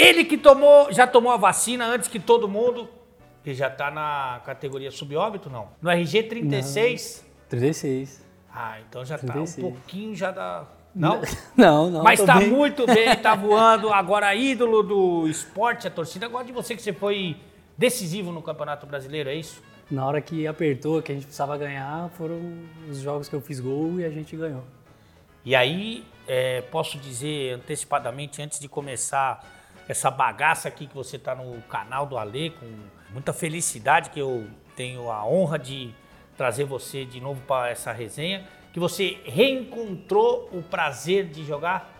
Ele que tomou, já tomou a vacina antes que todo mundo, que já tá na categoria subóbito, não? No RG 36? 36. Ah, então já 36. tá um pouquinho já da... Não? Não, não. Mas tá bem. muito bem, tá voando. Agora, ídolo do esporte, a torcida gosta de você, que você foi decisivo no Campeonato Brasileiro, é isso? Na hora que apertou, que a gente precisava ganhar, foram os jogos que eu fiz gol e a gente ganhou. E aí, é, posso dizer antecipadamente, antes de começar essa bagaça aqui que você está no canal do Ale, com muita felicidade que eu tenho a honra de trazer você de novo para essa resenha, que você reencontrou o prazer de jogar?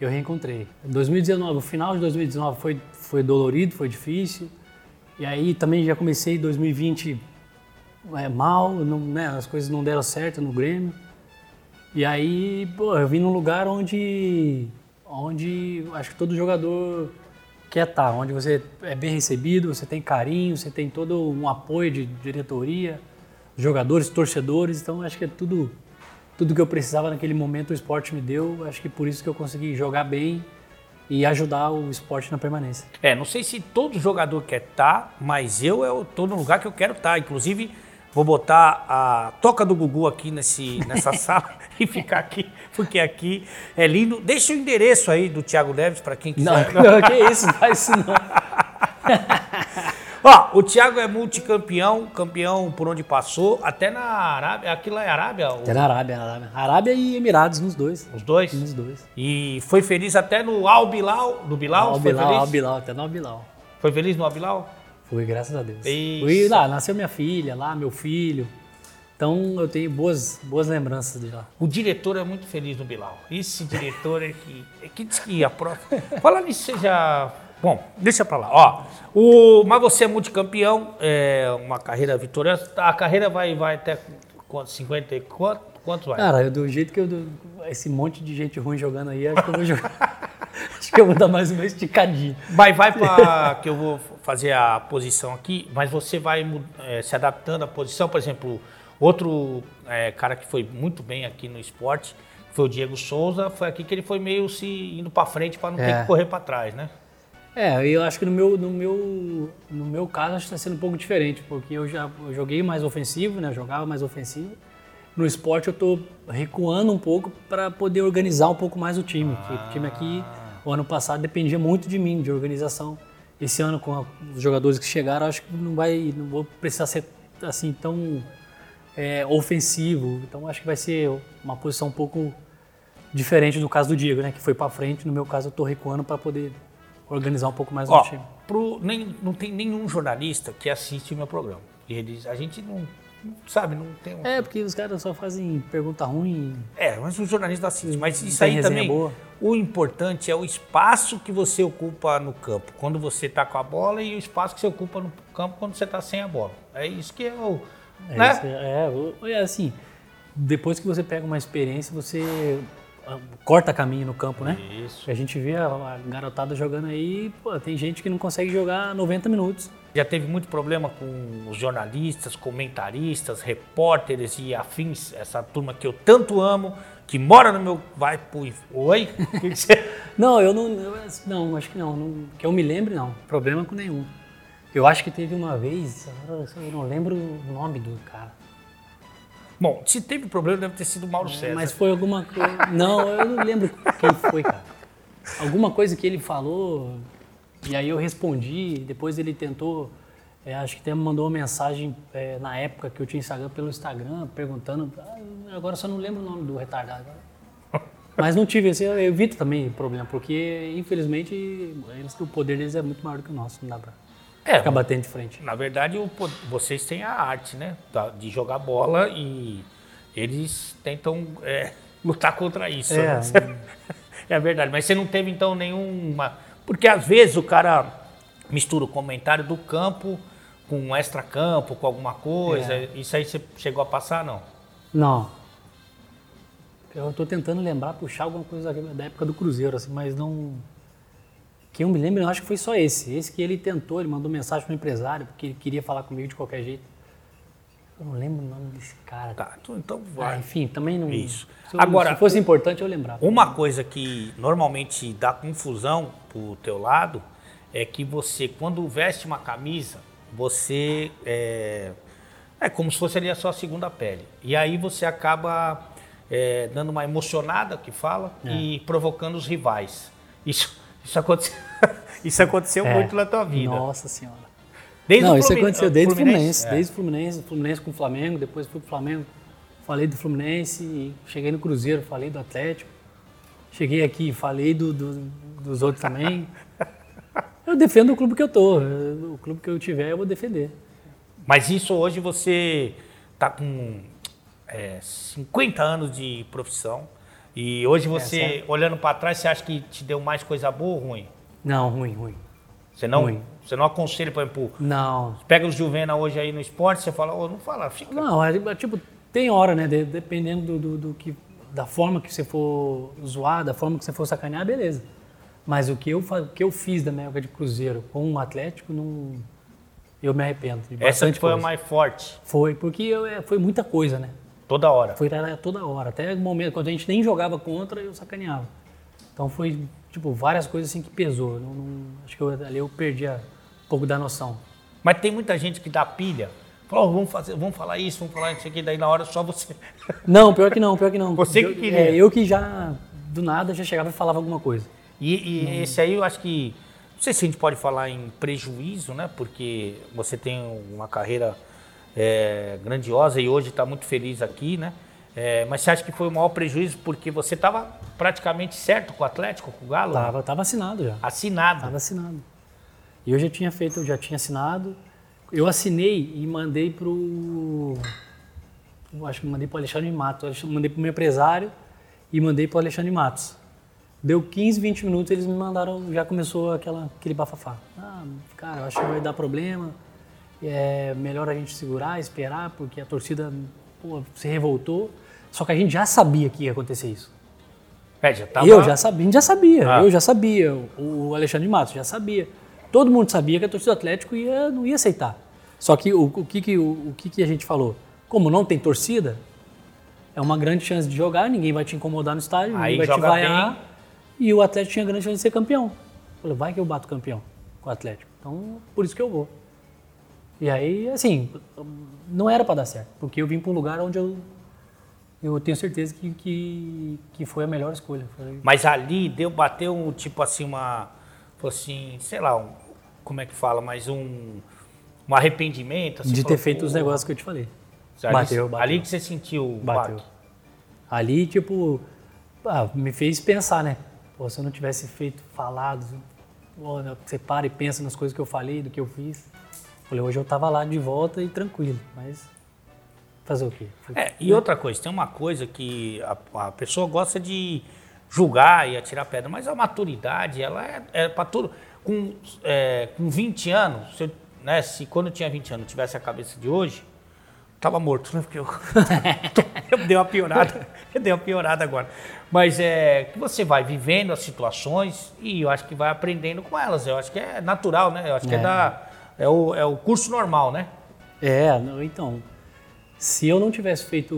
Eu reencontrei. 2019, o final de 2019 foi, foi dolorido, foi difícil. E aí também já comecei 2020 é, mal, não, né, as coisas não deram certo no Grêmio. E aí, pô, eu vim num lugar onde, onde acho que todo jogador quer estar, onde você é bem recebido, você tem carinho, você tem todo um apoio de diretoria, jogadores, torcedores. Então acho que é tudo, tudo que eu precisava naquele momento o esporte me deu. Acho que por isso que eu consegui jogar bem e ajudar o esporte na permanência. É, não sei se todo jogador quer estar, mas eu tô no lugar que eu quero estar. Inclusive, vou botar a toca do Gugu aqui nesse, nessa sala e ficar aqui, porque aqui é lindo. Deixa o endereço aí do Thiago Neves para quem Não, quiser. que isso, não faz isso não. Ó, o Thiago é multicampeão, campeão por onde passou, até na Arábia. Aquilo é Arábia? Até na Arábia, na Arábia. Arábia e Emirados, nos dois. Os dois? Nos dois. E foi feliz até no Al Bilal, do Bilal? Al Bilal, feliz? Al Bilal, até no Al Bilal. Foi feliz no Al Bilal? Fui, graças a Deus. Isso. Fui lá, nasceu minha filha lá, meu filho. Então eu tenho boas, boas lembranças de lá. O diretor é muito feliz no Bilal. Esse diretor é que, é que diz que a próxima. Fala nisso, você já. Bom, deixa pra lá. Ó, o, mas você é multicampeão, é uma carreira vitoriosa. A carreira vai, vai até quanto? 50 e quanto? Quanto vai? Cara, eu, do jeito que eu. do- Esse monte de gente ruim jogando aí, acho que eu vou jogar. acho que eu vou dar mais uma esticadinha. Mas vai para que eu vou fazer a posição aqui, mas você vai eh, se adaptando à posição. Por exemplo, outro eh, cara que foi muito bem aqui no esporte foi o Diego Souza. Foi aqui que ele foi meio se indo para frente para não ter É. que correr para trás, né? É, eu acho que no meu, no meu, no meu caso acho que está sendo um pouco diferente, porque eu já eu joguei mais ofensivo, né? Eu jogava mais ofensivo. No esporte eu tô recuando um pouco para poder organizar um pouco mais o time. que O time aqui, o ano passado, dependia muito de mim, de organização. Esse ano, com a- os jogadores que chegaram, acho que não vai, não vou precisar ser assim tão é, ofensivo. Então acho que vai ser uma posição um pouco diferente do caso do Diego, né? Que foi para frente. No meu caso, eu tô recuando para poder organizar um pouco mais Ó, o time. pro, nem, não tem nenhum jornalista que assiste o meu programa. E eles, a gente não sabe, não tem um... É, porque os caras só fazem pergunta ruim. É, mas o jornalista assiste. Mas isso aí também. boa. O importante é o espaço que você ocupa no campo. Quando você está com a bola e o espaço que você ocupa no campo quando você está sem a bola. É isso que é o. É, né? é, o- é assim, depois que você pega uma experiência, você corta caminho no campo, né? Isso. A gente vê a, garotada jogando aí, pô, tem gente que não consegue jogar 90 minutos. Já teve muito problema com os jornalistas, comentaristas, repórteres e afins, essa turma que eu tanto amo, que mora no meu. Vai pro. Oi? Não, eu não, eu- não, acho que não, não, que eu me lembre não, problema com nenhum. Eu acho que teve uma vez, eu não lembro o nome do cara. Bom, se teve problema, deve ter sido o Mauro César. Mas foi alguma coisa. Não, eu não lembro quem foi, cara. Alguma coisa que ele falou, e aí eu respondi, depois ele tentou. é, acho que até mandou uma mensagem é, na época que eu tinha Instagram pelo Instagram, perguntando. ah, agora só não lembro o nome do retardado. Mas não tive eu evito também problema, porque infelizmente eles, o poder deles é muito maior do que o nosso, não dá pra É, ficar batendo de frente. Na verdade, o vocês têm a arte, né? De jogar bola e eles tentam é, lutar contra isso. É. né? É verdade. Mas você não teve, então, nenhuma. Porque às vezes o cara mistura o comentário do campo com um extra-campo, com alguma coisa. É. Isso aí você chegou a passar, não? Não. Eu tô tentando lembrar, puxar alguma coisa da época do Cruzeiro, assim, mas não. Que eu me lembro, eu acho que foi só esse. Esse que ele tentou, ele mandou mensagem pro empresário, porque ele queria falar comigo de qualquer jeito. Eu não lembro o nome desse cara. Tá, então- então Ah, vai. enfim, também não. Isso. Se, eu- Agora, se fosse importante, eu lembrava. Uma coisa que normalmente dá confusão pro teu lado é que você, quando veste uma camisa, você é, é como se fosse ali a sua segunda pele. E aí você acaba é, dando uma emocionada, que fala, É. e provocando os rivais. Isso, isso aconteceu, isso aconteceu É. muito na tua vida. Nossa senhora. Desde não, o isso aconteceu desde o Fluminense, É. desde o Fluminense, Fluminense com o Flamengo, depois fui pro Flamengo, falei do Fluminense, e cheguei no Cruzeiro, falei do Atlético, cheguei aqui, falei do, do- dos outros também. Eu defendo o clube que eu tô, o clube que eu tiver eu vou defender. Mas isso hoje você está com é, 50 anos de profissão e hoje você, certo. olhando para trás, você acha que te deu mais coisa boa ou ruim? Não, ruim, ruim. Você não, Ruim. você não aconselha, por exemplo, Não, pega os Juvena hoje aí no esporte, você fala, ô, não fala, fica. Não, é, é, tipo, tem hora, né? de- dependendo do, do- do que, da forma que você for zoar, da forma que você for sacanear, beleza. Mas o que eu, o que eu fiz da minha época de Cruzeiro com o Atlético, não, eu me arrependo. De Essa foi a coisa. mais forte, Foi, porque eu- é, foi muita coisa, né? Toda hora. Foi toda hora. Até o momento, quando a gente nem jogava contra, eu sacaneava. Então foi, tipo, várias coisas assim que pesou. Não- não- acho que eu, ali eu perdi a- um pouco da noção. Mas tem muita gente que dá pilha. Fala, ó, vamos, fazer, vamos falar isso, vamos falar isso aqui, daí na hora só você. Não, pior que não, pior que não. Você que queria. é, eu que já, do nada, já chegava e falava alguma coisa. E, e esse aí eu acho que. Não sei se a gente pode falar em prejuízo, né? Porque você tem uma carreira é, grandiosa e hoje está muito feliz aqui, né? É, mas você acha que foi o maior prejuízo porque você estava praticamente certo com o Atlético, com o Galo? Tava, tava assinado já. Assinado. Tava assinado. E eu já tinha feito, eu já tinha assinado. Eu assinei e mandei pro. Eu acho que mandei pro Alexandre Matos. Mandei pro meu empresário e mandei pro Alexandre Matos. Deu 15, 20 minutos, eles me mandaram, já começou aquela, aquele bafafá. Ah, cara, eu acho que vai dar problema. É melhor a gente segurar, esperar, porque a torcida pô, se revoltou. Só que a gente já sabia que ia acontecer isso. É, já tava... Eu já sabia, a gente já sabia, Ah. eu já sabia, o Alexandre Matos já sabia. Todo mundo sabia que a torcida do Atlético ia, não ia aceitar. Só que o, o que, que, o, o que, que a gente falou? Como não tem torcida, é uma grande chance de jogar, ninguém vai te incomodar no estádio, Aí ninguém vai te vaiar. bem. E o Atlético tinha grande chance de ser campeão. Eu Falei, vai que eu bato campeão com o Atlético. Então, por isso que eu vou. E aí, assim, não era para dar certo, porque eu vim para um lugar onde eu, eu tenho certeza que, que, que foi a melhor escolha. Foi, Mas ali deu, bateu um, tipo assim, uma. Assim, sei lá, um- como é que fala, mas um. Um arrependimento. assim, de falou, ter feito os "Pô, negócios que eu te falei. Ali, Bateu, bateu. Ali que você sentiu o Bateu. baque. Ali, tipo, ah, me fez pensar, né? Pô, se eu não tivesse feito, falado, né, você para e pensa nas coisas que eu falei, do que eu fiz. Falei, hoje eu tava lá de volta e tranquilo, mas fazer o quê? É, e outra coisa, tem uma coisa que a, a pessoa gosta de julgar e atirar pedra, mas a maturidade, ela é, é para tudo. Com, é, com 20 anos, se, eu, né, se quando eu tinha 20 anos eu tivesse a cabeça de hoje, tava morto, né? Porque eu, eu dei uma piorada, eu dei uma piorada agora. Mas é que você vai vivendo as situações e eu acho que vai aprendendo com elas. Eu acho que é natural, né? Eu acho que é, É. da, é, o, é o curso normal, né? É, então, se eu não tivesse feito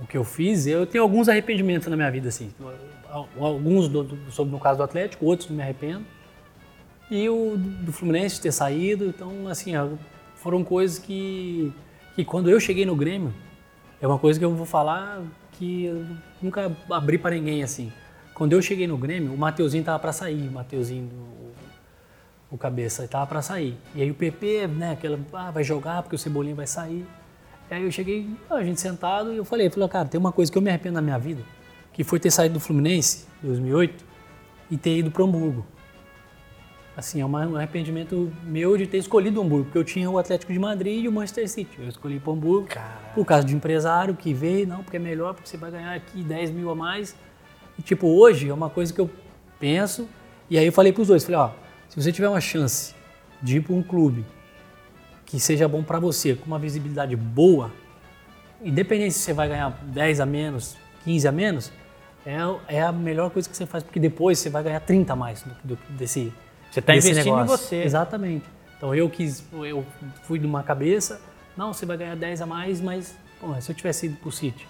o, que eu fiz, eu tenho alguns arrependimentos na minha vida, assim. Al- Alguns do, do- sobre no caso do Atlético, outros não me arrependo. E o do Fluminense ter saído, então, assim, foram coisas que, que quando eu cheguei no Grêmio, é uma coisa que eu vou falar que eu nunca abri para ninguém, assim. Quando eu cheguei no Grêmio, o Mateuzinho tava para sair, o Mateuzinho, o, o cabeça, tava para sair. E aí o PP, né, aquela, ah, vai jogar porque o Cebolinha vai sair. E aí eu cheguei, a gente sentado, e eu falei, falei, cara, tem uma coisa que eu me arrependo na minha vida, que foi ter saído do Fluminense, em 2008, e ter ido para Hamburgo. Assim, é um arrependimento meu de ter escolhido o Hamburgo, porque eu tinha o Atlético de Madrid e o Manchester City. Eu escolhi para o Hamburgo por causa de empresário que veio, não, porque é melhor, porque você vai ganhar aqui 10 mil a mais. E, tipo, hoje é uma coisa que eu penso, e aí eu falei para os dois, falei, ó, se você tiver uma chance de ir para um clube que seja bom para você, com uma visibilidade boa, independente se você vai ganhar 10 a menos, 15 a menos, é, é a melhor coisa que você faz, porque depois você vai ganhar 30 a mais do, do, desse Você está investindo em negócio. você. Exatamente. Então eu quis, eu fui de uma cabeça, Não, você vai ganhar 10 a mais, mas pô, se eu tivesse ido pro City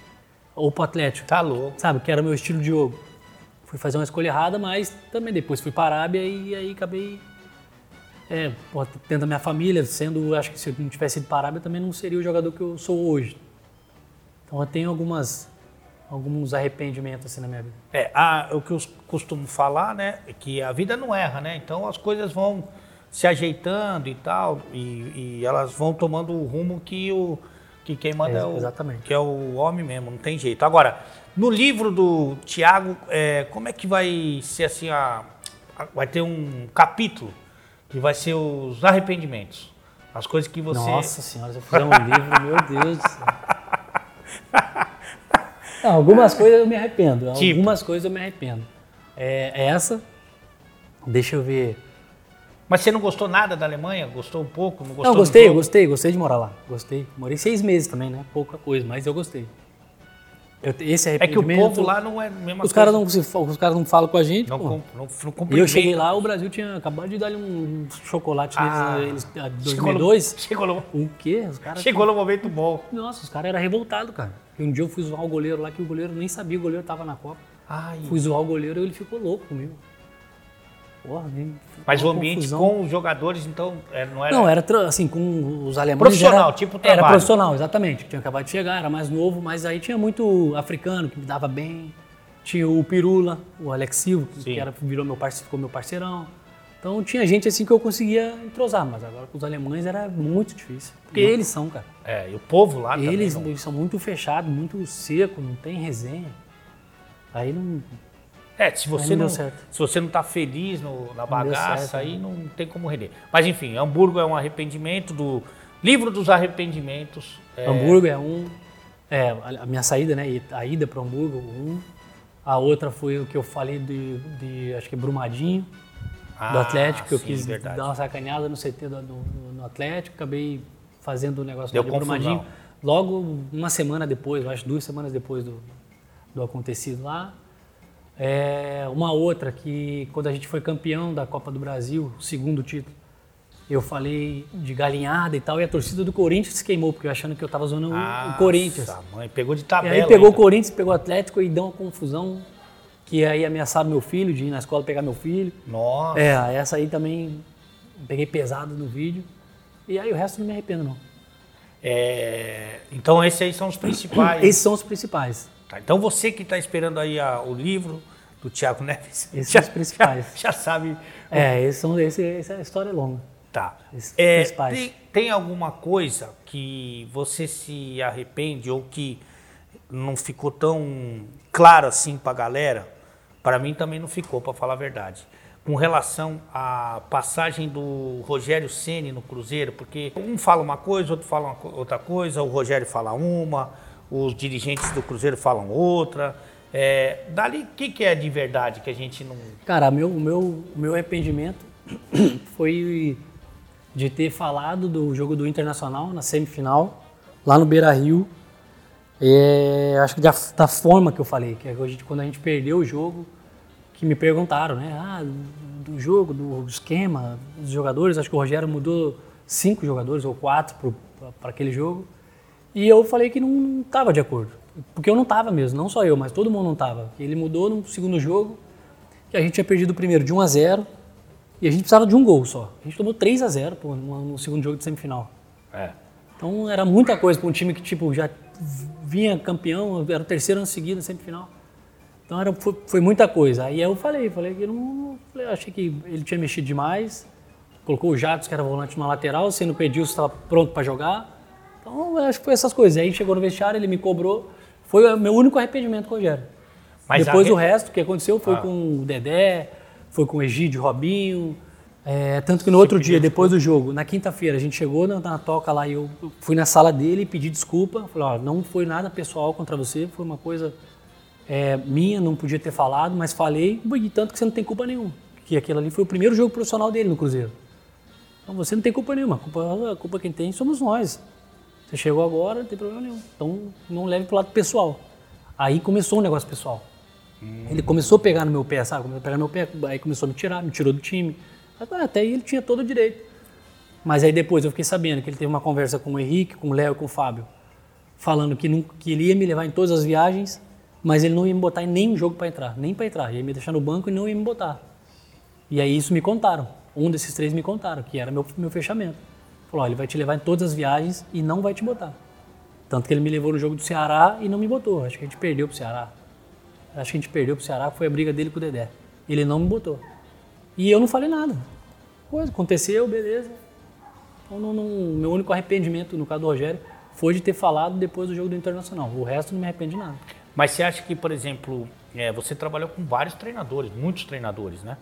ou pro Atlético, Tá louco. sabe, que era meu estilo de jogo. Fui fazer uma escolha errada, mas também depois fui para a Arábia e aí acabei é, tendo a minha família, sendo, acho que se eu não tivesse ido para a Arábia também não seria o jogador que eu sou hoje. Então eu tenho algumas alguns arrependimentos assim na minha vida. É, a- o que eu costumo falar, né, é que a vida não erra, né? Então as coisas vão se ajeitando e tal, e, e elas vão tomando o rumo que o que quem manda é, É, o exatamente. que é o homem mesmo, não tem jeito. Agora, no livro do Tiago, é, como é que vai ser assim a, a- vai ter um capítulo que vai ser os arrependimentos, as coisas que você Nossa senhora, se eu fizer um livro, meu Deus do céu. Não, algumas coisas eu me arrependo. Tipo? Algumas coisas eu me arrependo. É, essa, deixa eu ver. Mas você não gostou nada da Alemanha? Gostou um pouco? Não gostou Não, gostei, gostei, gostei de morar lá. Gostei. Morei seis meses também, né? Pouca coisa, mas eu gostei. Eu- esse É que o povo lá não é a mesma Os caras coisa. não, os caras não falam com a gente, não, com, não, não E eu cheguei lá, o Brasil tinha acabado de dar um chocolate Ah, neles, eles, em chegou no- 2002. Chegou no, O quê? Os caras... chegou no momento bom. Nossa, os caras eram revoltados, cara. E um dia eu fui zoar o goleiro lá, que o goleiro nem sabia, o goleiro tava na Copa. Ai, Fui zoar o goleiro e ele ficou louco comigo. Porra, nem, mas o ambiente confusão. com os jogadores, então, é, não era... Não, era assim, com os alemães. Profissional, era, tipo Era trabalho. profissional, exatamente. Tinha acabado de chegar, era mais novo, mas aí tinha muito africano que me dava bem. Tinha o Pirula, o Alex Silva, que Sim. era, virou meu parceiro, ficou meu parceirão. Então tinha gente assim que eu conseguia entrosar, mas agora com os alemães era muito difícil. Porque eles são, cara. É, e o povo lá Eles, também. não- eles são muito fechados, muito seco, não tem resenha. Aí não. É, se você não não, se você não tá feliz no- na bagaça, certo, aí não tem como render. Mas enfim, Hamburgo é um arrependimento do livro dos arrependimentos. É, Hamburgo é um. É, a minha saída, né? A ida para Hamburgo, um. A outra foi o que eu falei de, de acho que Brumadinho, do Ah, Atlético, que eu quis verdade. dar uma sacaneada no CT do, no, no Atlético, acabei fazendo o negócio Deu de confusão. Brumadinho. Logo, uma semana depois, eu acho duas semanas depois do, do acontecido lá. É, uma outra que, quando a gente foi campeão da Copa do Brasil, o segundo título, eu falei de galinhada e tal, e a torcida do Corinthians se queimou, porque eu achando que eu tava zoando o- o Corinthians. Mãe, pegou de E tabela. aí pegou o ainda. Corinthians, pegou o Atlético e deu uma confusão, que aí ameaçaram meu filho, de ir na escola pegar meu filho. Nossa. É, essa aí também peguei pesado no vídeo. E aí o resto não me arrependo, não. É, então esses aí são os principais. Esses são os principais. Tá, então você que está esperando aí a- o livro do Tiago Neves, Esses já, são os principais. Já, já sabe. É, esses são, esse, essa história é longa. Tá. Esses É, principais. tem, tem alguma coisa que você se arrepende ou que não ficou tão claro assim para a galera? Para mim também não ficou, para falar a verdade. Com relação à passagem do Rogério Ceni no Cruzeiro, porque um fala uma coisa, outro fala uma outra coisa, o Rogério fala uma, os dirigentes do Cruzeiro falam outra. É, dali, o que, que é de verdade que a gente não. Cara, meu, meu, meu arrependimento foi de ter falado do jogo do Internacional na semifinal, lá no Beira Rio. É, acho que da, da forma que eu falei, que é a gente, quando a gente perdeu o jogo, que me perguntaram, né? Ah, do jogo, do esquema, dos jogadores, acho que o Rogério mudou cinco jogadores ou quatro para aquele jogo. E eu falei que não estava de acordo. Porque eu não estava mesmo, não só eu, mas todo mundo não estava. Ele mudou no segundo jogo, que a gente tinha perdido o primeiro de 1 a 0 e a gente precisava de um gol só. A gente tomou 3 a 0 pô, no, segundo jogo de semifinal. É. Então era muita coisa para um time que tipo já vinha campeão, era o terceiro ano seguido na semifinal. Então era, foi, foi muita coisa. Aí eu falei, falei que não, falei, achei que ele tinha mexido demais. Colocou o Jatos, que era volante na lateral, sendo Edilson estava pronto para jogar. Então acho que foi essas coisas. Aí chegou no vestiário, ele me cobrou. Foi o meu único arrependimento com o Rogério. Mas Depois a o resto que aconteceu foi Ah. com o Dedé, foi com o Egídio Robinho. É, tanto que no outro dia, depois do jogo, na quinta-feira, a gente chegou na, na toca lá e eu fui na sala dele e pedi desculpa. Falei, ó, não foi nada pessoal contra você, foi uma coisa é, minha, não podia ter falado, mas falei, e tanto que você não tem culpa nenhuma. Que aquilo ali foi o primeiro jogo profissional dele no Cruzeiro. Então você não tem culpa nenhuma, a culpa, a culpa quem tem somos nós. Você chegou agora, não tem problema nenhum. Então não leve pro lado pessoal. Aí começou um negócio pessoal. Ele começou a pegar no meu pé, sabe? Começou a pegar no meu pé, aí começou a me tirar, me tirou do time. Até aí ele tinha todo o direito. Mas aí depois eu fiquei sabendo que ele teve uma conversa com o Henrique, com o Léo e com o Fábio, falando que, não, que ele ia me levar em todas as viagens, mas ele não ia me botar em nenhum jogo para entrar, nem para entrar. Ia me deixar no banco e não ia me botar. E aí isso me contaram. Um desses três me contaram, que era meu, meu fechamento. Falou, ó, ele vai te levar em todas as viagens e não vai te botar. Tanto que ele me levou no jogo do Ceará e não me botou. Acho que a gente perdeu pro Ceará. Acho que a gente perdeu pro Ceará, foi a briga dele com o Dedé. Ele não me botou. E eu não falei nada. Coisa, aconteceu, beleza. Então, não, não, meu único arrependimento, no caso do Rogério, foi de ter falado depois do jogo do Internacional. O resto não me arrepende de nada. Mas você acha que, por exemplo, é, você trabalhou com vários treinadores, muitos treinadores, né?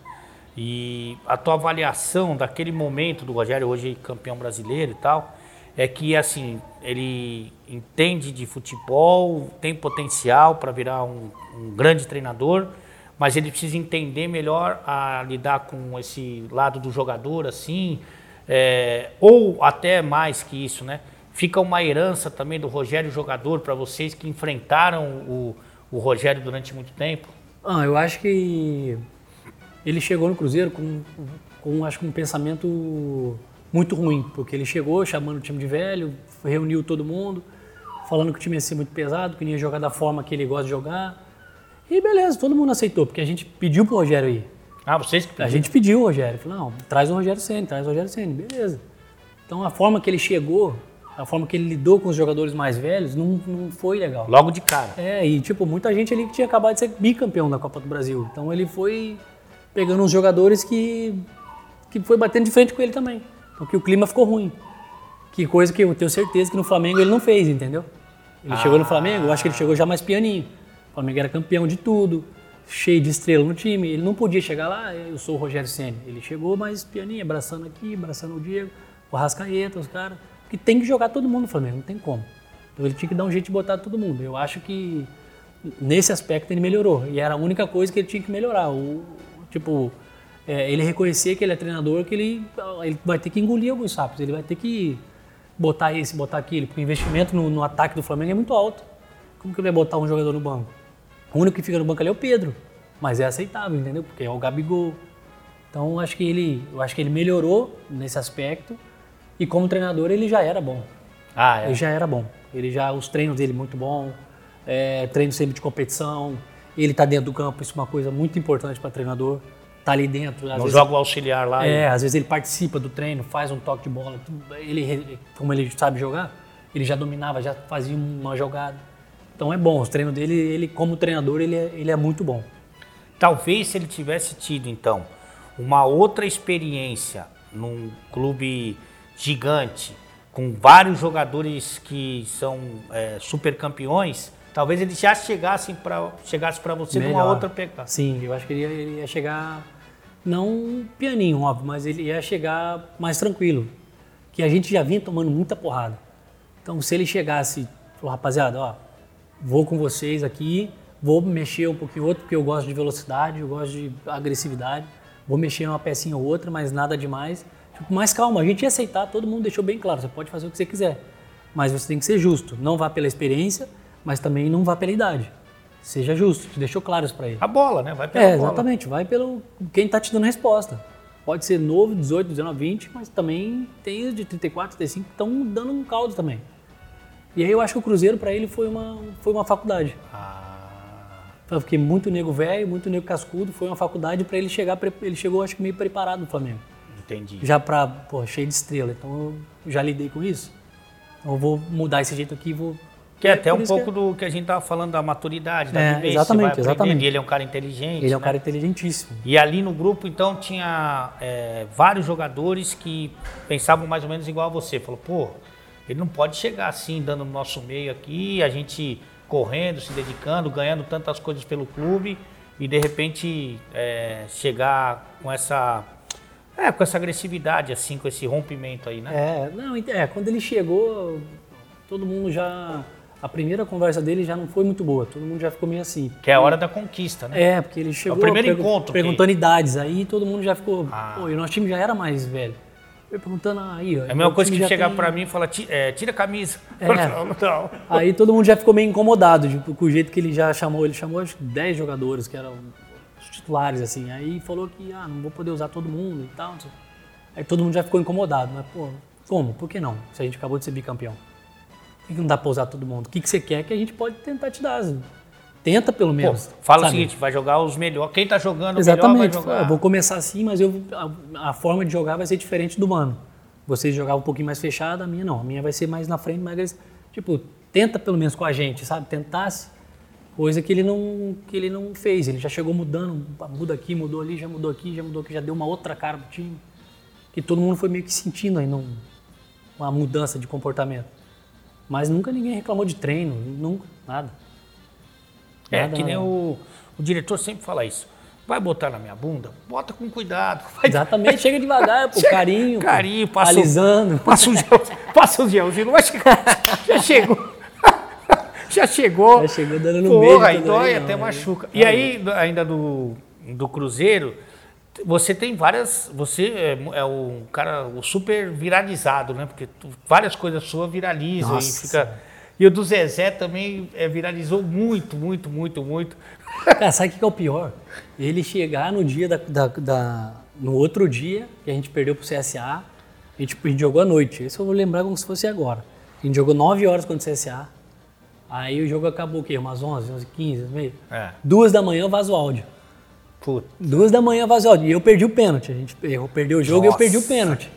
E a tua avaliação daquele momento do Rogério, hoje campeão brasileiro e tal, é que assim ele entende de futebol, tem potencial para virar um, um, grande treinador, mas ele precisa entender melhor a lidar com esse lado do jogador, assim, é, ou até mais que isso, né? Fica uma herança também do Rogério jogador para vocês que enfrentaram o, o Rogério durante muito tempo? Ah, eu acho que ele chegou no Cruzeiro com, com acho que um pensamento muito ruim, porque ele chegou chamando o time de velho, reuniu todo mundo, falando que o time ia ser muito pesado, que não ia jogar da forma que ele gosta de jogar. E beleza, todo mundo aceitou, porque a gente pediu pro Rogério ir. Ah, vocês que pediram? A gente pediu o Rogério. Falou, não, traz o Rogério Senna, traz o Rogério Senna, beleza. Então a forma que ele chegou, a forma que ele lidou com os jogadores mais velhos, não, não foi legal. Logo de cara. É, e tipo, muita gente ali que tinha acabado de ser bicampeão da Copa do Brasil. Então ele foi pegando uns jogadores que, que foi batendo de frente com ele também. Então que o clima ficou ruim. Que coisa que eu tenho certeza que no Flamengo ele não fez, entendeu? Ele ah. chegou no Flamengo, eu acho que ele chegou já mais pianinho. O Flamengo era campeão de tudo, cheio de estrela no time. Ele não podia chegar lá, eu sou o Rogério Senna. Ele chegou mais pianinho, abraçando aqui, abraçando o Diego, o Rascaeta, os caras. Que tem que jogar todo mundo no Flamengo, não tem como. Então ele tinha que dar um jeito de botar todo mundo. Eu acho que nesse aspecto ele melhorou. E era a única coisa que ele tinha que melhorar. O, tipo, é, ele reconhecer que ele é treinador, que ele, ele vai ter que engolir alguns sapos. Ele vai ter que botar esse, botar aquele. Porque o investimento no, no ataque do Flamengo é muito alto. Como que ele vai botar um jogador no banco? O único que fica no banco ali é o Pedro. Mas é aceitável, entendeu? Porque é o Gabigol. Então acho que ele, eu acho que ele melhorou nesse aspecto e como treinador ele já era bom. Ah, é. Ele já era bom. Ele já os treinos dele muito bom, é, treino sempre de competição. Ele está dentro do campo, isso é uma coisa muito importante para treinador. Tá ali dentro. Às Não vezes, joga o auxiliar lá. É, e... às vezes ele participa do treino, faz um toque de bola. Ele, como ele sabe jogar, ele já dominava, já fazia uma jogada. Então é bom, os treinos dele, ele como treinador, ele é, ele é muito bom. Talvez se ele tivesse tido, então, uma outra experiência num clube gigante, com vários jogadores que são é, super campeões, talvez ele já chegasse para chegasse você Melhor. numa outra pegada. Sim, eu acho que ele ia, ele ia chegar não pianinho, óbvio, mas ele ia chegar mais tranquilo. Que a gente já vinha tomando muita porrada. Então, se ele chegasse, falou, rapaziada, ó, vou com vocês aqui, vou mexer um pouquinho outro, porque eu gosto de velocidade, eu gosto de agressividade, vou mexer uma pecinha ou outra, mas nada demais. Tipo, mais calma, a gente ia aceitar, todo mundo deixou bem claro, você pode fazer o que você quiser, mas você tem que ser justo, não vá pela experiência, mas também não vá pela idade. Seja justo, deixou claro isso para ele. A bola, né? Vai pela é, bola. exatamente, vai pelo quem está te dando resposta. Pode ser novo, 18, 19, 20, mas também tem os de 34, 35 que estão dando um caldo também. E aí eu acho que o Cruzeiro para ele foi uma, foi uma faculdade. Ah. Porque muito nego velho, muito nego cascudo, foi uma faculdade para ele chegar, ele chegou acho que meio preparado no Flamengo. Entendi. Já para, pô, cheio de estrela. Então eu já lidei com isso. Então eu vou mudar esse jeito aqui, vou que é até um pouco que... do que a gente estava falando da maturidade, da é, vivência. Exatamente, exatamente. E ele é um cara inteligente. Ele é um né? cara inteligentíssimo. E ali no grupo, então, tinha é, vários jogadores que pensavam mais ou menos igual a você. Falou, pô, ele não pode chegar assim, dando no nosso meio aqui, a gente correndo, se dedicando, ganhando tantas coisas pelo clube e de repente é, chegar com essa é, com essa agressividade, assim, com esse rompimento aí, né? É, não, é, quando ele chegou, todo mundo já. A primeira conversa dele já não foi muito boa, todo mundo já ficou meio assim. Que é a hora da conquista, né? É, porque ele chegou. É o primeiro encontro. Perguntando que... idades, aí todo mundo já ficou. Ah. Pô, e o nosso time já era mais velho perguntando aí. Ó, é a mesma coisa que chegar tem... para mim e falar, é, tira a camisa. É. Não, não. Aí todo mundo já ficou meio incomodado tipo, com o jeito que ele já chamou. Ele chamou acho 10 jogadores que eram os titulares, assim. Aí falou que ah, não vou poder usar todo mundo e tal. Aí todo mundo já ficou incomodado, mas pô, como? Por que não? Se a gente acabou de ser bicampeão. Que não dá pra usar todo mundo? O que, que você quer que a gente pode tentar te dar? Tenta pelo Pô, menos. fala sabe? o seguinte, vai jogar os melhores. Quem tá jogando Exatamente. melhor vai jogar. Eu vou começar assim, mas eu, a, a forma de jogar vai ser diferente do mano. Vocês jogavam um pouquinho mais fechado, a minha não. A minha vai ser mais na frente, mais tipo, tenta pelo menos com a gente, sabe? Tentasse coisa que ele não que ele não fez. Ele já chegou mudando, muda aqui, mudou ali, já mudou aqui, já mudou aqui, já deu uma outra cara pro time. Que todo mundo foi meio que sentindo aí num- uma mudança de comportamento. Mas nunca ninguém reclamou de treino, nunca, nada. É, Nada, que nem o, o diretor sempre fala isso. Vai botar na minha bunda? Bota com cuidado. Vai Exatamente, chega devagar, pô, carinho, pô, Carinho, passa o- alisando. Passa o gel, passa o gelzinho, não vai chegar. Já chegou. Já chegou. Já chegou dando no Porra, meio aí tudo dói, aí, não, até machuca. E aí, ainda do, do Cruzeiro, você tem várias. Você é, é o cara o super viralizado, né? Porque tu- várias coisas suas viralizam Nossa. e fica. E o do Zezé também é, viralizou muito, muito, muito, muito. Cara, sabe o que que é o pior? Ele chegar no dia da, da- da- No outro dia, que a gente perdeu pro CSA, a gente, a gente jogou à noite. Isso eu vou lembrar como se fosse agora. A gente jogou 9 horas contra o CSA. Aí o jogo acabou o quê? Umas 11, 11, 15, meio. É. Duas da manhã vaza o áudio. Puta. Duas da manhã vazou. E eu perdi o pênalti. A gente errou, perdeu o jogo e eu Nossa. perdi o pênalti.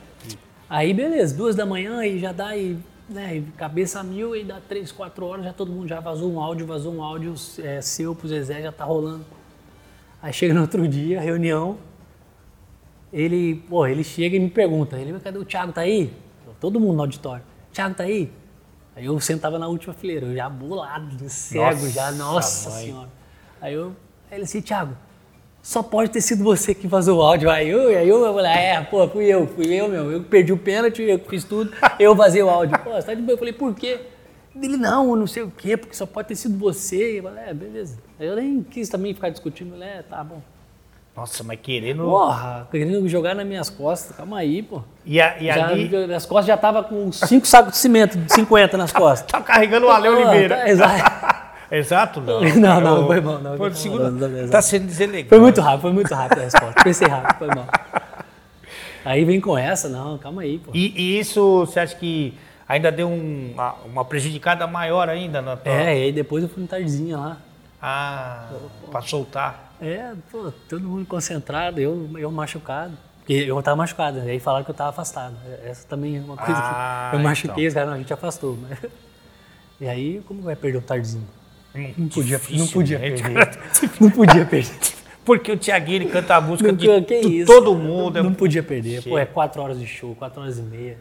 Aí beleza, duas da manhã e já dá e, né, e cabeça mil e dá três, quatro horas, já todo mundo já vazou um áudio, vazou um áudio é, seu pro Zezé, já tá rolando. Aí chega no outro dia, reunião, ele, pô, ele chega e me pergunta, ele, cadê o Thiago, tá aí? Todo mundo no auditório, Thiago tá aí? Aí eu sentava na última fileira, eu já bolado, cego, Nossa, já, nossa mãe. senhora. Aí eu, aí ele assim, Thiago, só pode ter sido você que vazou o áudio. Aí eu, aí eu, eu falei, é, pô, fui eu, fui eu, meu. Eu perdi o pênalti, eu fiz tudo, eu vazei o áudio. Pô, você tá de boa? Eu falei, por quê? Ele, não, não sei o quê, porque só pode ter sido você. Eu falei, é, beleza. Aí eu nem quis também ficar discutindo. Eu falei, é, tá bom. Nossa, mas querendo. Porra, querendo jogar nas minhas costas, calma aí, pô. E, a- e Já, ali. as costas já tava com cinco sacos de cimento, de 50 nas costas. Tá carregando o Ale Oliveira. tá, exato. Exato, não. Não, não, foi bom, não, Foi não, de segunda. não, não, não, Tá sendo deselegante. Foi muito rápido, foi muito rápido a resposta. Pensei rápido, foi mal. Aí vem com essa, não, calma aí, pô. E, e isso, você acha que ainda deu um- uma, prejudicada maior ainda na tua... É, e aí depois eu fui no tardezinha lá. Ah, pra soltar. É, pô, todo mundo concentrado, eu, eu machucado. Porque eu tava machucado, aí falaram que eu tava afastado. Essa também é uma coisa Ah, que eu machuquei, então. os caras, não, a gente afastou. mas- E aí, como vai perder o tardezinho? Não podia, Difícil, não podia né, perder. Não podia perder. Porque o Tiaguinho ele canta a música Não, de isso? todo mundo. é- Não podia perder. Pô, é quatro horas de show, quatro horas e meia.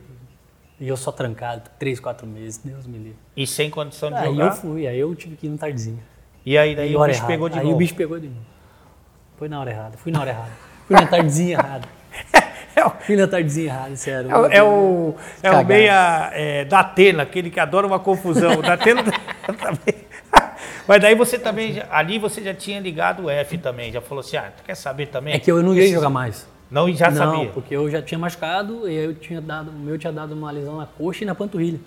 E eu só trancado, três, quatro meses, Deus me livre. E sem condição de Aí jogar. eu fui, aí eu tive que ir no tardezinho. E aí daí E o bicho errada. pegou de aí novo. o bicho pegou de novo. Foi na hora errada, fui na hora errada. Fui na tardezinha errada. É o- Fui na tardezinha errada, sério. É, o- é o, é o Cagado. meia é, da Atena, aquele que adora uma confusão. Da Atena também. Mas daí você também, ali você já tinha ligado o F também, já falou assim, ah, tu quer saber também? É que eu não ia jogar mais. Não, e já não, sabia. porque eu já tinha machucado e eu tinha dado, o meu tinha dado uma lesão na coxa e na panturrilha.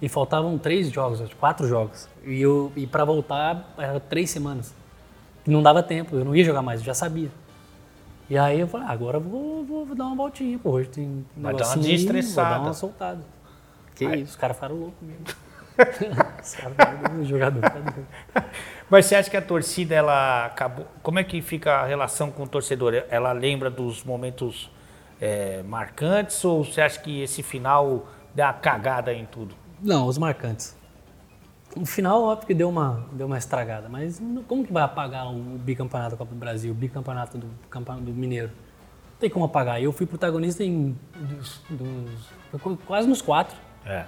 E faltavam três jogos, quatro jogos. E, eu, e para voltar, era três semanas. Não dava tempo, eu não ia jogar mais, eu já sabia. E aí eu falei, ah, agora eu vou, vou, vou dar uma voltinha, pô, hoje tem um Vai dar uma desestressada. Vou dar uma soltada. Que Aí- isso, os caras ficaram loucos mesmo. jogador. Mas você acha que a torcida, ela acabou... Como é que fica a relação com o torcedor? Ela lembra dos momentos é, marcantes ou você acha que esse final deu uma cagada em tudo? Não, os marcantes. No final, óbvio que deu uma, deu uma estragada, mas como que vai apagar o bicampeonato da Copa do Brasil, o bicampeonato do, campeonato do Mineiro? Não tem como apagar. Eu fui protagonista em dos, dos- quase nos quatro. É.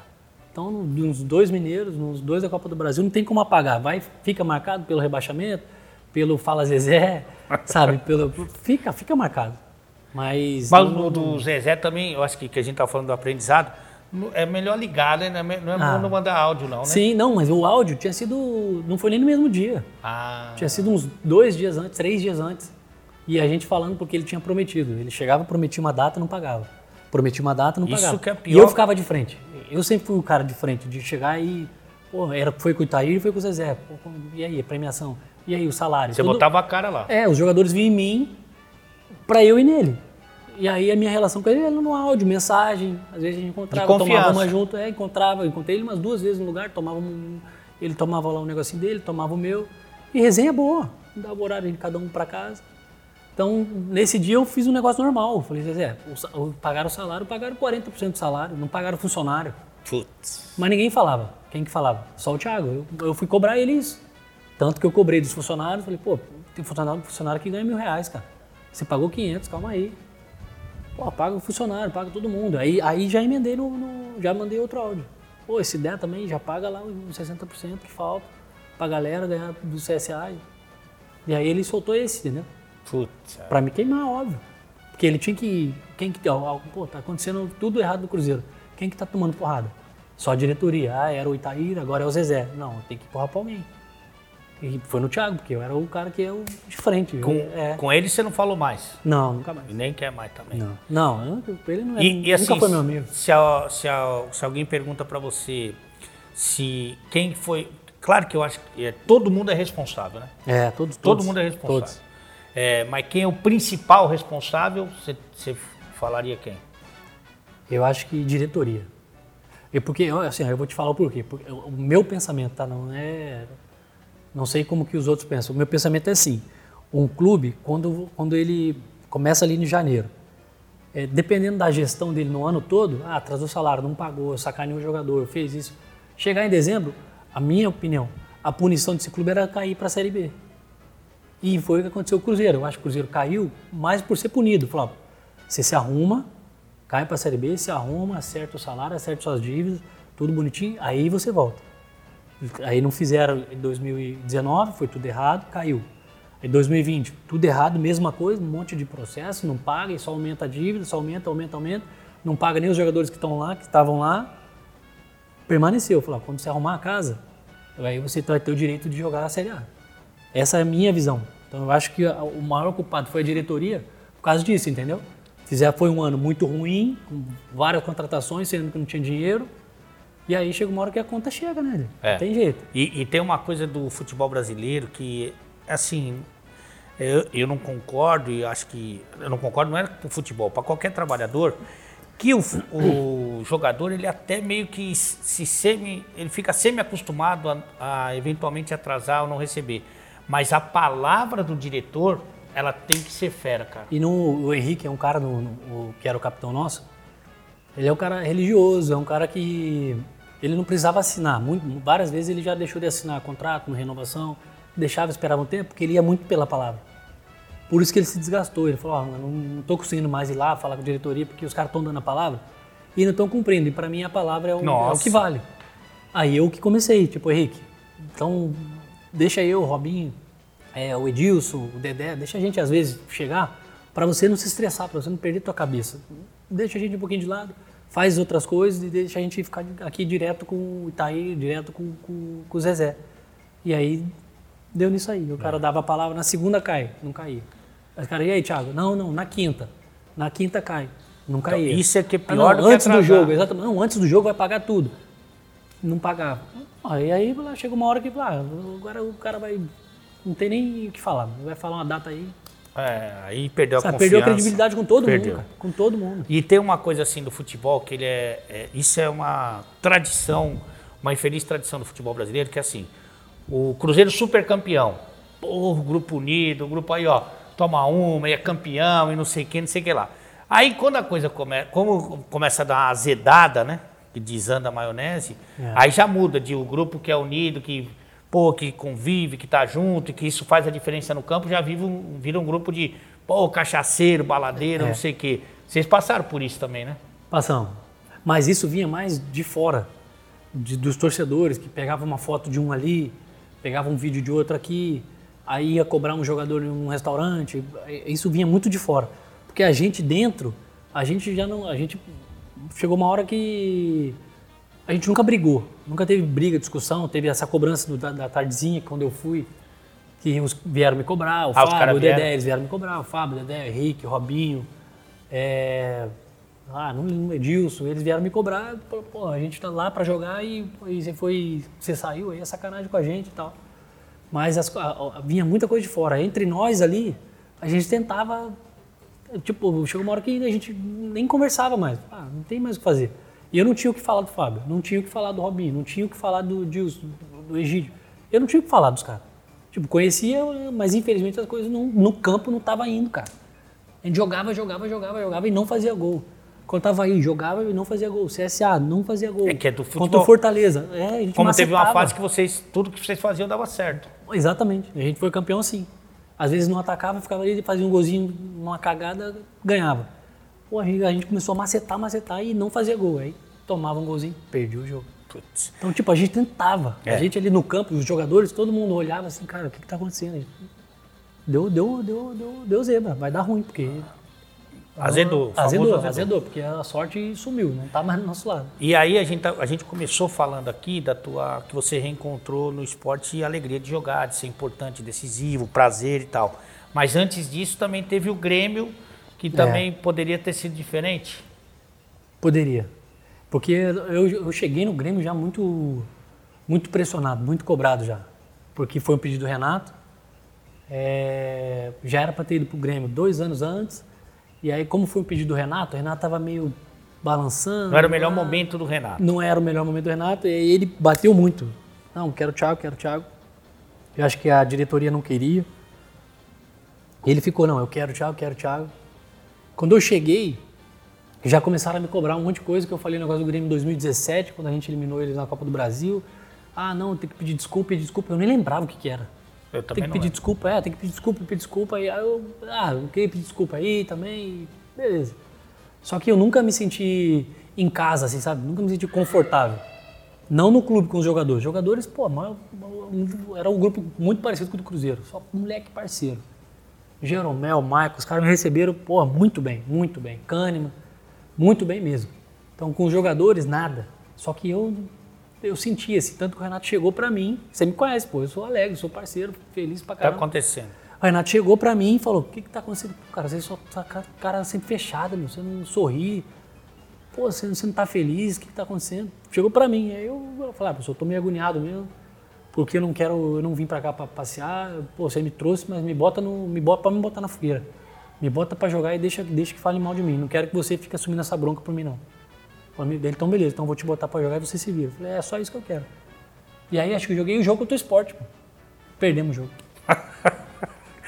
Então, nos dois mineiros, nos dois da Copa do Brasil, não tem como apagar. Vai, fica marcado pelo rebaixamento, pelo Fala Zezé, sabe? Pelo, fica, fica marcado. Mas, Mas não- do Zezé também, eu acho que, que a gente tá falando do aprendizado, é melhor ligar, né? Não é, é Ah. bom não mandar áudio, não, né? Sim, não, mas o áudio tinha sido. Não foi nem no mesmo dia. Ah, Tinha sido uns dois dias antes, três dias antes. E a gente falando porque ele tinha prometido. Ele chegava, prometia uma data, não pagava. Prometia uma data, não Isso pagava. que é E pior. eu ficava de frente. Eu sempre fui o cara de frente, de chegar e. Pô, era, foi com o Itair e foi com o Zezé. Pô, e aí, a premiação? E aí, o salário? você Tudo- botava a cara lá. É, os jogadores vinham em mim pra eu ir nele. E aí a minha relação com ele era no áudio, mensagem, às vezes a gente encontrava, tomava uma junto, é, encontrava, eu encontrei ele umas duas vezes no lugar, tomava um, ele tomava lá um negocinho dele, tomava o meu, e resenha boa, dava o horário de cada um para casa. Então, nesse dia eu fiz um negócio normal, eu falei, Zé, o sa- o- pagaram o salário, pagaram 40% do salário, não pagaram o funcionário. Putz. Mas ninguém falava. Quem que falava? Só o Thiago. Eu, eu fui cobrar ele isso. Tanto que eu cobrei dos funcionários. Falei, pô, tem funcionário, funcionário que ganha mil reais, cara. Você pagou 500, calma aí. Pô, paga o funcionário, paga todo mundo. Aí, aí já emendei no, no- Já mandei outro áudio. Pô, esse der também, já paga lá os 60% que falta. Pra galera ganhar do CSA. E aí ele soltou esse, entendeu? Putz. Pra me queimar, óbvio. Porque ele tinha que. Quem que. ó, Pô, tá acontecendo tudo errado no Cruzeiro. Quem que tá tomando porrada? Só a diretoria. Ah, era o Itaíra, agora é o Zezé. Não, tem que empurrar pra alguém. E foi no Thiago, porque eu era o cara que é o de frente. Com, é. com ele você não falou mais. Não, nunca mais. E nem quer mais também. Não, não, eu- ele não é, E, e assim, nunca foi meu amigo. Se, a- se a- se alguém pergunta pra você se quem foi. Claro que eu acho que é, todo mundo é responsável, né? É, todos. Todo todos, mundo é responsável. Todos. É, mas quem é o principal responsável, você, falaria quem? Eu acho que diretoria. E porque, assim, eu vou te falar o porquê. Porque o meu pensamento, tá? Não é. Não sei como que os outros pensam. O meu pensamento é assim: um clube, quando, quando ele começa ali em janeiro, é, dependendo da gestão dele no ano todo, ah, atrasou o salário, não pagou, sacaneou o jogador, fez isso. Chegar em dezembro, a minha opinião, a punição desse clube era cair para a Série B. E foi o que aconteceu com o Cruzeiro. Eu acho que o Cruzeiro caiu mais por ser punido. Falou, ó, você se arruma, cai para a Série B, se arruma, acerta o salário, acerta suas dívidas, tudo bonitinho, aí você volta. Aí não fizeram em 2019, foi tudo errado, caiu. Em 2020, tudo errado, mesma coisa, um monte de processo, não paga e só aumenta a dívida, só aumenta, aumenta, aumenta. Não paga nem os jogadores que estão lá, que estavam lá. Permaneceu. Falou, quando você arrumar a casa, aí você vai ter o direito de jogar a Série A. Essa é a minha visão. Então eu acho que o maior culpado foi a diretoria por causa disso, entendeu? Fizer, foi um ano muito ruim, com várias contratações, sendo que não tinha dinheiro. E aí chega uma hora que a conta chega, né? É. Não tem jeito. E, e tem uma coisa do futebol brasileiro que, assim, eu, eu não concordo e acho que. Eu não concordo, não é com o futebol, para qualquer trabalhador, que o, o jogador, ele até meio que se semi. Ele fica semi-acostumado a, a eventualmente atrasar ou não receber. Mas a palavra do diretor, ela tem que ser fera, cara. E no, o Henrique é um cara no- no- que era o capitão nosso. Ele é um cara religioso, é um cara que ele não precisava assinar. Muito, várias vezes ele já deixou de assinar contrato, uma renovação, deixava esperar um tempo, porque ele ia muito pela palavra. Por isso que ele se desgastou. Ele falou: "Ó, eu não estou conseguindo mais ir lá falar com a diretoria porque os caras estão dando a palavra e não estão cumprindo. E para mim a palavra é o, é o que vale. Aí eu que comecei, tipo, Henrique, então deixa eu, Robinho, é, o Edilson, o Dedé, deixa a gente às vezes chegar para você não se estressar, para você não perder tua cabeça. Deixa a gente um pouquinho de lado, faz outras coisas e deixa a gente ficar aqui direto com o Itaí, direto com, com, com o Zezé. E aí deu nisso aí. O É. cara dava a palavra, na segunda cai, não caía. Aí o cara, e aí, Thiago? Não, não, na quinta. Na quinta cai. Não caía. isso é que é Ah, pior não, do que Antes do atrasar. jogo, exatamente. Não, antes do jogo vai pagar tudo. Não pagava. Aí, aí lá chega uma hora que ah, agora o cara vai. Não tem nem o que falar. Vai falar uma data aí. É, aí perdeu a Sabe, confiança. perdeu a credibilidade com todo Perdeu. mundo, cara. Com todo mundo. E tem uma coisa assim do futebol que ele é, é- isso é uma tradição, uma infeliz tradição do futebol brasileiro, que é assim, o Cruzeiro super campeão, porra, grupo unido, o grupo aí, ó, toma uma e é campeão e não sei o que, não sei o que lá. Aí quando a coisa come, como começa a dar uma azedada, né, que desanda a maionese, É. aí já muda de o grupo que é unido, que pô, que convive, que tá junto, e que isso faz a diferença no campo, já vive um, vira um grupo de, pô, cachaceiro, baladeiro, É. não sei o quê. Vocês passaram por isso também, né? Passamos. Mas isso vinha mais de fora, de- dos torcedores, que pegavam uma foto de um ali, pegavam um vídeo de outro aqui, aí ia cobrar um jogador em um restaurante. Isso vinha muito de fora. Porque a gente dentro, a gente já não. A gente chegou uma hora que a gente nunca brigou, nunca teve briga, discussão, teve essa cobrança do- da, da tardezinha quando eu fui, que uns vieram me cobrar, o Ah, Fábio, o Dedé, vieram? eles vieram me cobrar, o Fábio, o Dedé, o Henrique, o Robinho, é, ah, não Edilson, eles vieram me cobrar, pô, a gente tá lá pra jogar e, e você foi, você saiu aí, é sacanagem com a gente e tal. Mas as a- a- vinha muita coisa de fora. Entre nós ali, a gente tentava Tipo, chegou uma hora que a gente nem conversava mais. Ah, não tem mais o que fazer. E eu não tinha o que falar do Fábio, não tinha o que falar do Robinho, não tinha o que falar do Dilson, do Egídio. Eu não tinha o que falar dos caras. Tipo, conhecia, mas infelizmente as coisas não, no campo não estavam indo, cara. A gente jogava, jogava, jogava, jogava e não fazia gol. Quando tava aí, jogava e não fazia gol. CSA, não fazia gol. É que é do futebol. Contra o Fortaleza. É, a gente Como teve uma fase que vocês, tudo que vocês faziam dava certo. Exatamente. A gente foi campeão assim. Às vezes não atacava, ficava ali, fazia um golzinho, uma cagada, ganhava. Pô, a gente, a gente começou a macetar, macetar e não fazia gol. Aí tomava um golzinho, perdia o jogo. Putz. Então, tipo, a gente tentava. É. A gente ali no campo, os jogadores, todo mundo olhava assim, cara, o que, que tá acontecendo? Deu, deu, deu, deu, deu zebra, vai dar ruim, porque. Azedou, famoso Azedou, azedou. azedou, porque a sorte sumiu, não tá mais do nosso lado. E aí a gente, tá- a gente começou falando aqui da tua que você reencontrou no esporte a alegria de jogar, de ser importante, decisivo, prazer e tal. Mas antes disso também teve o Grêmio, que também poderia ter sido diferente. Poderia. Porque eu, eu cheguei no Grêmio já muito, muito pressionado, muito cobrado já. Porque foi um pedido do Renato. É, já era para ter ido pro Grêmio dois anos antes. E aí, como foi um pedido do Renato, o Renato tava meio balançando. Não era o melhor ah, momento do Renato. Não era o melhor momento do Renato. E ele bateu muito. Não, quero o Thiago, quero o Thiago. Eu acho que a diretoria não queria. Ele ficou, não, eu quero o Thiago, quero o Thiago. Quando eu cheguei, já começaram a me cobrar um monte de coisa que eu falei no negócio do Grêmio em 2017, quando a gente eliminou eles na Copa do Brasil. Ah, não, tem que pedir desculpa, pedir desculpa. Eu nem lembrava o que, que era. Eu Tem também que não pedir lembro. desculpa, é, tem que pedir desculpa, pedir desculpa. E aí eu, ah, eu queria pedir desculpa aí também, beleza. Só que eu nunca me senti em casa, assim, sabe? Nunca me senti confortável. Não no clube com os jogadores. Jogadores, pô, era um grupo muito parecido com o do Cruzeiro. Só moleque parceiro. Jeromel, Michael, os caras me receberam, pô, muito bem, muito bem. Kahneman, muito bem mesmo. Então, com os jogadores, nada. Só que eu, eu senti esse, tanto que o Renato chegou pra mim, você me conhece, pô, eu sou alegre, sou parceiro, feliz pra Tá caramba. acontecendo. O Renato chegou pra mim e falou: O que que tá acontecendo? Cara, você só tá cara sempre fechada, meu, você não sorri. Pô, você, você não tá feliz, o que que tá acontecendo? Chegou pra mim, aí eu, eu falei: ah, eu tô meio agoniado mesmo, porque eu não quero, eu não vim pra cá pra passear. Pô, você me trouxe, mas me bota no, me bota pra me botar na fogueira. Me bota pra jogar e deixa, deixa que fale mal de mim. Não quero que você fique assumindo essa bronca por mim, não. Ele, então beleza, então vou te botar pra jogar e você se vira. Eu falei, é só isso que eu quero. E aí acho que eu joguei o jogo contra o esporte, pô. Perdemos o jogo.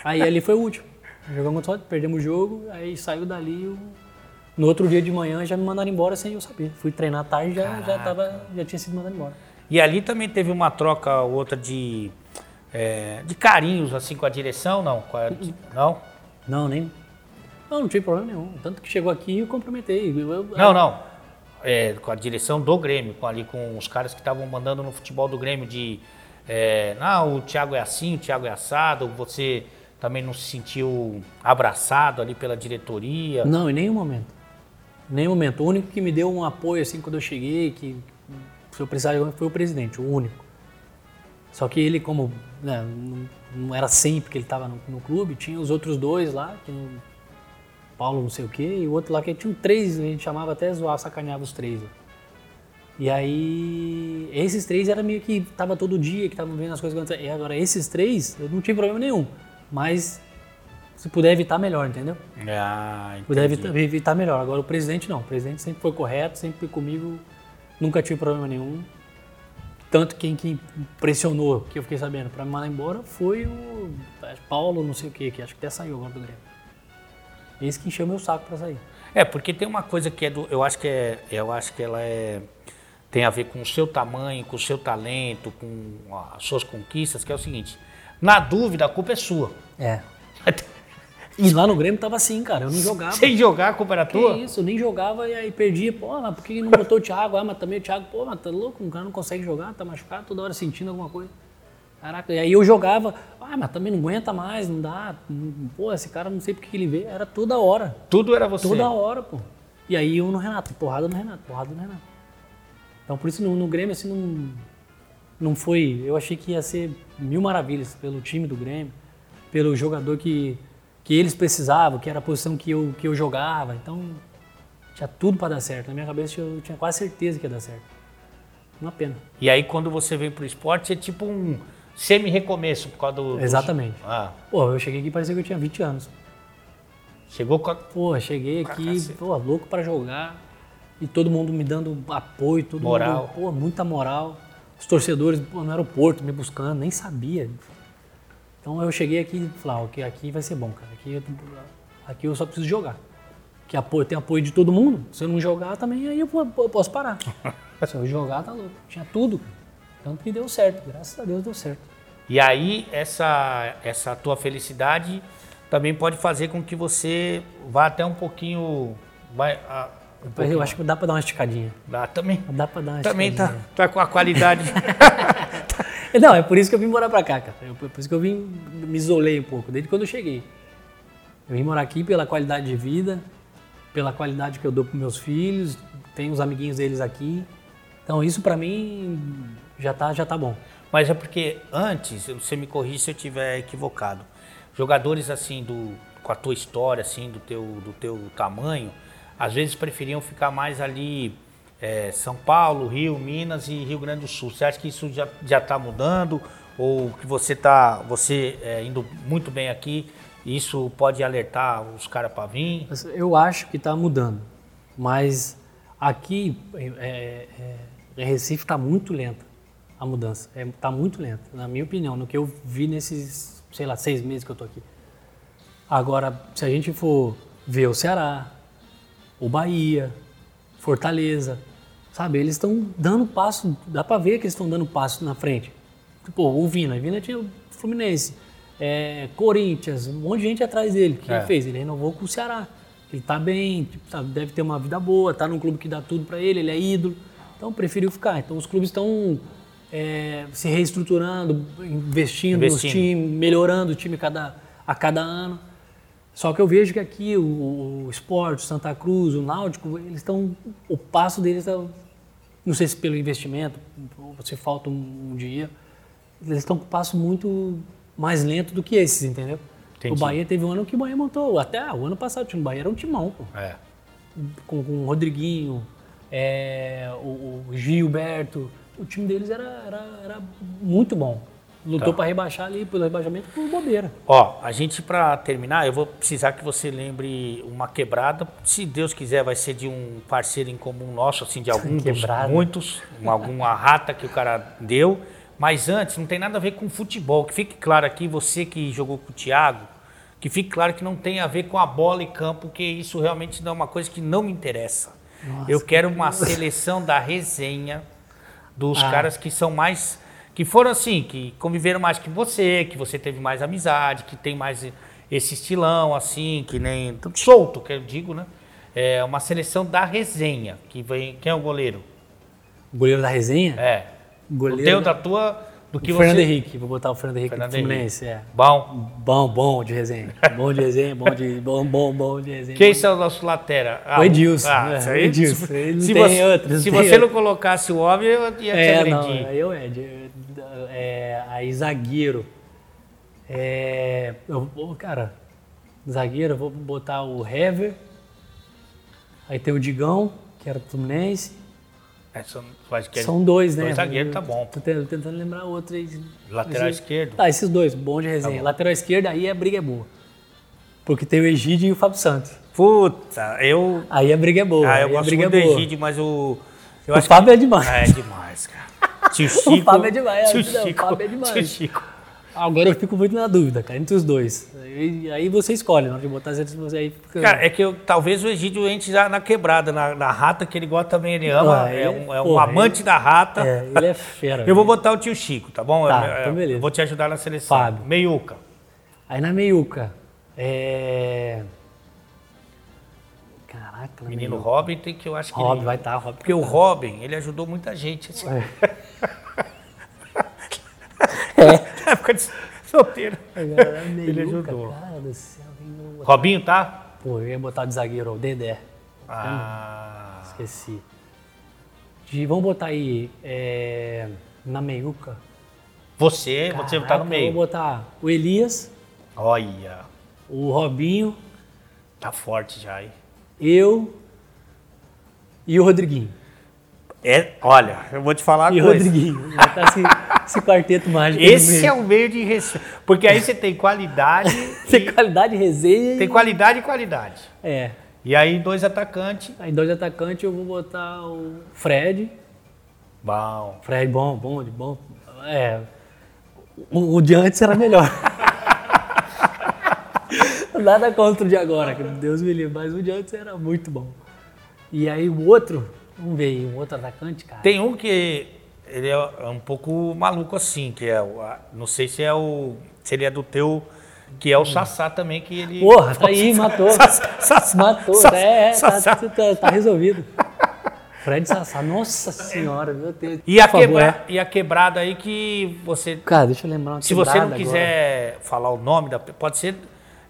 Aí ali foi o último. Jogamos contra o Sport, perdemos o jogo, aí saiu dali. o- No outro dia de manhã já me mandaram embora sem eu saber. Fui treinar à tarde e já, já, tava, já tinha sido mandado embora. E ali também teve uma troca ou outra de, é, de carinhos assim com a direção, não? A- não? Não, nem. Não, não tive problema nenhum. Tanto que chegou aqui eu comprometei. Eu- eu- Não, não. É, com a direção do Grêmio, com ali com os caras que estavam mandando no futebol do Grêmio de é, não, o Thiago é assim, o Thiago é assado, você também não se sentiu abraçado ali pela diretoria. Não, em nenhum momento. Em nenhum momento. O único que me deu um apoio assim quando eu cheguei, que se eu precisar de alguém, foi o presidente, o único. Só que ele, como né, não, não era sempre que ele estava no, no clube, tinha os outros dois lá, que Paulo não sei o quê, e o outro lá que tinha três, a gente chamava até zoar, sacaneava os três. lá. E aí, esses três era meio que tava todo dia, que estavam vendo as coisas acontecendo. E agora, esses três, eu não tinha problema nenhum. Mas se puder evitar, melhor, entendeu? Ah, Puder entendi. evitar, evitar melhor. Agora, o presidente não. O presidente sempre foi correto, sempre comigo, nunca tive problema nenhum. Tanto quem que pressionou, que eu fiquei sabendo, para me mandar embora foi o Paulo, não sei o quê, que acho que até saiu agora do Grêmio. Esse que encheu meu saco para sair. É, porque tem uma coisa que é do, eu acho que é, eu acho que ela é tem a ver com o seu tamanho, com o seu talento, com as suas conquistas, que é o seguinte: na dúvida a culpa é sua. É. E lá no Grêmio tava assim, cara. Eu não jogava. Sem jogar a culpa era Que tua? isso, eu nem jogava e aí perdia. Pô, mas por que não botou o Thiago? Ah, mas também o Thiago, pô, mas tá louco, o cara não consegue jogar, tá machucado, toda hora sentindo alguma coisa. Caraca, e aí eu jogava, ah, mas também não aguenta mais, não dá. Pô, esse cara não sei por que ele veio. Era toda hora, Tudo era você. toda hora, pô. E aí eu no Renato, porrada no Renato, porrada no Renato. Então por isso no, no Grêmio assim não, não foi. Eu achei que ia ser mil maravilhas pelo time do Grêmio, pelo jogador que, que eles precisavam, que era a posição que eu, que eu jogava. Então tinha tudo para dar certo. Na minha cabeça eu tinha quase certeza que ia dar certo. Uma pena. E aí quando você vem pro esporte é tipo um semi-recomeço por causa do. do- Exatamente. Ah, Pô, eu cheguei aqui e parecia que eu tinha 20 anos. Chegou com a... Pô, cheguei aqui, pô, louco pra jogar. E todo mundo me dando apoio, todo Moral. mundo, pô, muita moral. Os torcedores pô, no aeroporto me buscando, nem sabia. Então eu cheguei aqui e falei, ah, ok, aqui vai ser bom, cara. Aqui, eu- aqui eu só preciso jogar. Que apoio, tem apoio de todo mundo. Se eu não jogar também, aí eu, eu posso parar. Se eu jogar, tá louco. Tinha tudo. Tanto que deu certo. Graças a Deus deu certo. E aí, essa, essa tua felicidade também pode fazer com que você vá até um pouquinho. Vai, ah, um Mas pouquinho eu acho que dá pra dar uma esticadinha. Dá, também. Dá pra dar uma Também tá, esticadinha. tá com a qualidade. Não, é por isso que eu vim morar pra cá, cara. É por isso que eu vim, me isolei um pouco, desde quando eu cheguei. Eu vim morar aqui pela qualidade de vida, pela qualidade que eu dou pros meus filhos, tenho os amiguinhos deles aqui. Então isso pra mim já tá, já tá bom. Mas é porque antes, você me corrige se eu estiver equivocado. Jogadores assim do com a tua história assim do teu do teu tamanho, às vezes preferiam ficar mais ali é, São Paulo, Rio, Minas e Rio Grande do Sul. Você acha que isso já está mudando ou que você tá você é, indo muito bem aqui? Isso pode alertar os caras para vir? Eu acho que tá mudando, mas aqui é, é, em Recife tá muito lenta a mudança. É, tá muito lenta, na minha opinião, no que eu vi nesses, sei lá, seis meses que eu tô aqui. Agora, se a gente for ver o Ceará, o Bahia, Fortaleza, sabe, eles estão dando passo, dá pra ver que eles estão dando passo na frente. Pô, o Vina, o Vina tinha o Fluminense, é, Corinthians, um monte de gente atrás dele. O que É. ele fez? Ele renovou com o Ceará. Ele tá bem, tipo, sabe, deve ter uma vida boa, tá num clube que dá tudo pra ele, ele é ídolo. Então preferiu ficar. Então os clubes estão é, se reestruturando, investindo, nos Investindo. times, melhorando o time cada, a cada ano. Só que eu vejo que aqui o, o Sport, o Santa Cruz, o Náutico, eles estão. O passo deles está. Não sei se pelo investimento, se falta um, um dia. Eles estão com um passo muito mais lento do que esses, entendeu? Entendi. O Bahia teve um ano que o Bahia montou. Até o ano passado o time do Bahia era um timão, pô É. com, com o Rodriguinho, é, o, o Gilberto. O time deles era, era, era muito bom. Lutou Tá. para rebaixar ali pelo rebaixamento por bobeira. Ó, a gente para terminar, eu vou precisar que você lembre uma quebrada. Se Deus quiser, vai ser de um parceiro em comum nosso, assim, de algum dos Quebrada. muitos, um- alguma rata que o cara deu. Mas antes, não tem nada a ver com futebol. Que fique claro aqui, você que jogou com o Thiago, que fique claro que não tem a ver com a bola e campo, que isso realmente não é uma coisa que não me interessa. eu quero uma seleção da resenha dos Ah. caras que são mais. Que foram assim, que conviveram mais que você, que você teve mais amizade, que tem mais esse estilão, assim, que nem. tudo solto, que eu digo, né? É uma seleção da resenha. Que vem. Quem é o goleiro? O goleiro da resenha? É. O O goleiro teu, da- tua. Do que o Fernando você. Henrique. Vou botar o Fernando Henrique Fernando do Fluminense. É. Bom. Bom, bom de resenha. Bom de resenha, bom de. Bom, bom, bom de resenha. Quem é o nosso latera? Ah, O Edilson, Ah, é, o Edilson. Se, Ele não se tem você, outro, não se você não outro. colocasse o homem, eu ia te É, não, agredir. eu é, de- é, aí zagueiro. É, eu, cara, zagueiro, eu vou botar o Hever. Aí tem o Digão, que era do Fluminense. É, são, que- São dois, né? dois zagueiros, tá bom. Tô te- tentando lembrar outro aí. Lateral Esse- esquerdo. Tá, esses dois, bom de resenha. bom. Lateral esquerdo, aí a briga é boa. Porque tem o Egídio e o Fábio Santos. Puta, eu. Aí a briga é boa. Ah, eu gosto briga muito é do. Egídio, mas o. Eu O Fábio que- é demais. É demais, cara. Tio Chico. Fábio é demais, Tio não, o Chico. Fábio é demais. Tio Chico. Agora eu fico muito na dúvida, cara, entre os dois. Aí, aí você escolhe, na hora de botar as você aí fica... Cara, é que eu, talvez o Egídio entre já na quebrada, na, na rata, que ele gosta também, ele ama. Ah, é ele- um, é um porra, amante da rata. É, ele é fera. Eu vou botar o tio Chico, tá bom? Tá, Eu- eu- então beleza. eu vou te ajudar na seleção. Fábio. Meiuca. Aí na meiuca, é... Caraca, Menino meiuca. Robin tem que eu acho que. Robin, ele- vai estar, tá, Robin. Porque o Robin, ele ajudou muita gente. Assim. É. Na época de solteiro. Ele ajudou. Cara do céu, Robinho, tá? Pô, eu ia botar de zagueiro, o Dedé. Ah. Esqueci. De, vamos botar aí, é, na meiuca. Você, você tá Caraca, no Eu meio. vou botar o Elias, Olha, o Robinho, tá forte já, hein? eu e o Rodriguinho. É, olha, eu vou te falar E uma coisa. Rodriguinho. Botar assim, Esse quarteto mágico. Esse é o meio de receita. Porque aí você tem qualidade. Tem qualidade, resenha. Tem qualidade e qualidade. É. E aí, dois atacantes. Aí dois atacantes eu vou botar o Fred. Bom. Fred, bom, bom, de bom. É. O, o de antes era melhor. Nada contra o de agora, que Deus me livre, mas o de antes era muito bom. E aí o outro, vamos ver, um outro atacante, cara. Tem um que ele é um pouco maluco assim, que é o. Não sei se é o. Se ele é do teu. Que é o Sassá também, que ele. Porra, tá aí, matou. Sassá, Matou, Sassá, é, é, tá, Sassá. tá- tá resolvido. Fred Sassá, nossa senhora, meu Deus. E a, favor, quebra- é. e a quebrada aí que você. Cara, deixa eu lembrar uma Se você não quiser falar o nome da. Pode ser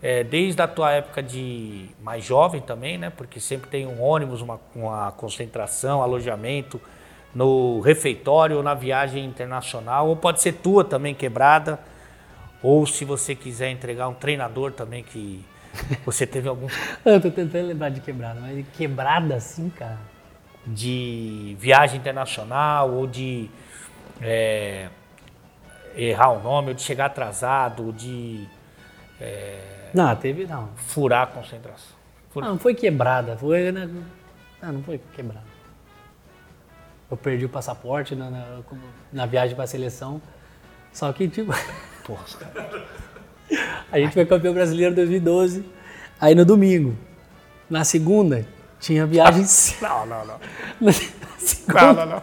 é, desde a tua época de mais jovem também, né? Porque sempre tem um ônibus, uma, uma concentração, alojamento no refeitório ou na viagem internacional. Ou pode ser tua também quebrada. Ou se você quiser entregar um treinador também que você teve algum. Eu tô tentando lembrar de quebrada, mas quebrada assim, cara. de viagem internacional ou de é, errar o nome, ou de chegar atrasado, ou de Não, teve não. furar a concentração. Fura- Não, não foi quebrada, foi. Né? Não, não foi quebrada. Eu perdi o passaporte na, na, na viagem pra seleção. Só que, tipo, Porra, a gente foi campeão brasileiro em 2012. Aí no domingo. Na segunda, tinha viagem. não, não, não. na segunda, Não, não, não.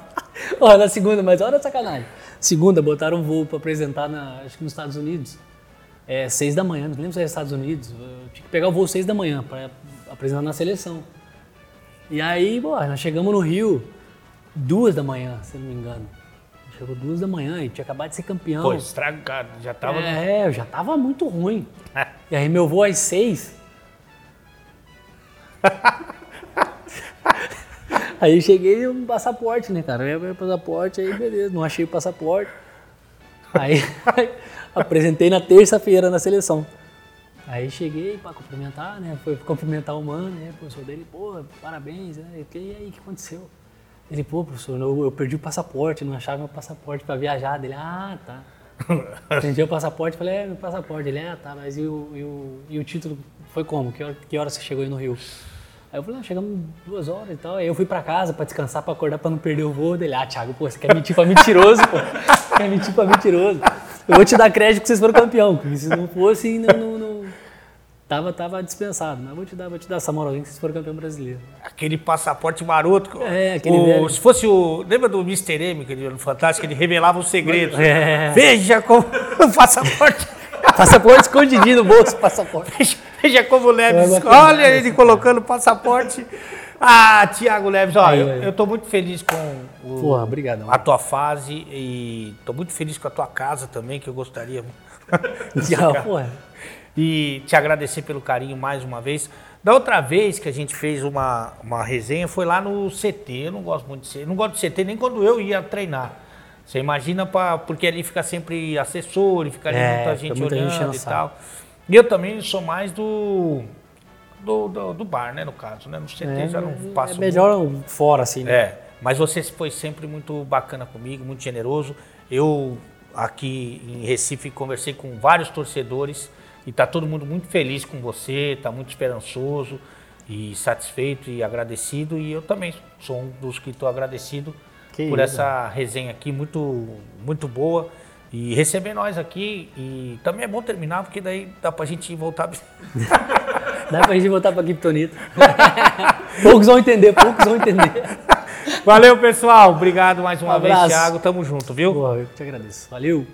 Ó, na segunda, mas olha a sacanagem. Segunda, botaram um voo pra apresentar, na, acho que nos Estados Unidos. É, seis da manhã, não lembro se era Estados Unidos. Eu tinha que pegar o voo seis da manhã pra apresentar na seleção. E aí, pô, nós chegamos no Rio duas da manhã, se não me engano. Chegou duas da manhã e tinha acabado de ser campeão. Pô, estrago, cara, já tava. É, eu já tava muito ruim. E aí meu voo às seis. aí cheguei um passaporte, né, cara? Eu ia o passaporte, aí beleza, não achei o passaporte. Aí apresentei na terça-feira na seleção. Aí cheguei para cumprimentar, né? Foi cumprimentar o mano, né? O professor dele, pô, parabéns, né? E aí, o que aconteceu? Ele, pô, professor, eu, eu perdi o passaporte, não achava meu passaporte para viajar. Dele, ah, tá. Entendi o passaporte, falei, é, meu passaporte. Ele, ah, tá, mas e o, e o, e o título foi como? Que hora, que hora você chegou aí no Rio? Aí eu falei, não, chegamos duas horas e tal. Aí eu fui pra casa pra descansar, pra acordar, pra não perder o voo. Dele, ah, Thiago, pô, você quer mentir pra mentiroso, pô. Quer mentir pra mentiroso. Eu vou te dar crédito que vocês foram campeão, se não fosse, não, não, não- Tava, tava dispensado. Mas vou te dar, vou te dar essa moralzinha que vocês foram campeão brasileiro. Aquele passaporte maroto. É, aquele o- velho. Se fosse o. Lembra do Mr. M, que ele no Fantástico, ele revelava os segredos. É. Veja como o passaporte. Passaporte escondidinho no bolso, passaporte. Veja- Veja como o Leves. É Olha né, ele colocando o passaporte. Ah, Tiago Leves, Aí, eu, eu tô muito feliz com o- Porra, obrigadão. a tua fase e tô muito feliz com a tua casa também, que eu gostaria. Porra. e te agradecer pelo carinho mais uma vez. Da outra vez que a gente fez uma, uma resenha foi lá no CT. Eu não gosto muito de CT, não gosto de CT nem quando eu ia treinar. Você imagina, pra, porque ali fica sempre assessor, e fica ali É, muita gente gente olhando enchendo e tal. E eu também sou mais do, do, do, do bar, né, no caso. Né? No CT já não passo É melhor fora, assim, né? é, mas você foi sempre muito bacana comigo, muito generoso. Eu aqui em Recife conversei com vários torcedores e tá todo mundo muito feliz com você, tá muito esperançoso e satisfeito e agradecido e eu também sou um dos que estou agradecido Que por isso. essa resenha aqui muito muito boa e receber nós aqui e também é bom terminar porque daí dá pra gente voltar Dá pra gente voltar pra Kryptonita. poucos vão entender, poucos vão entender. Valeu pessoal, obrigado mais uma Um vez. Thiago, tamo junto, viu? Boa, eu te agradeço. Valeu.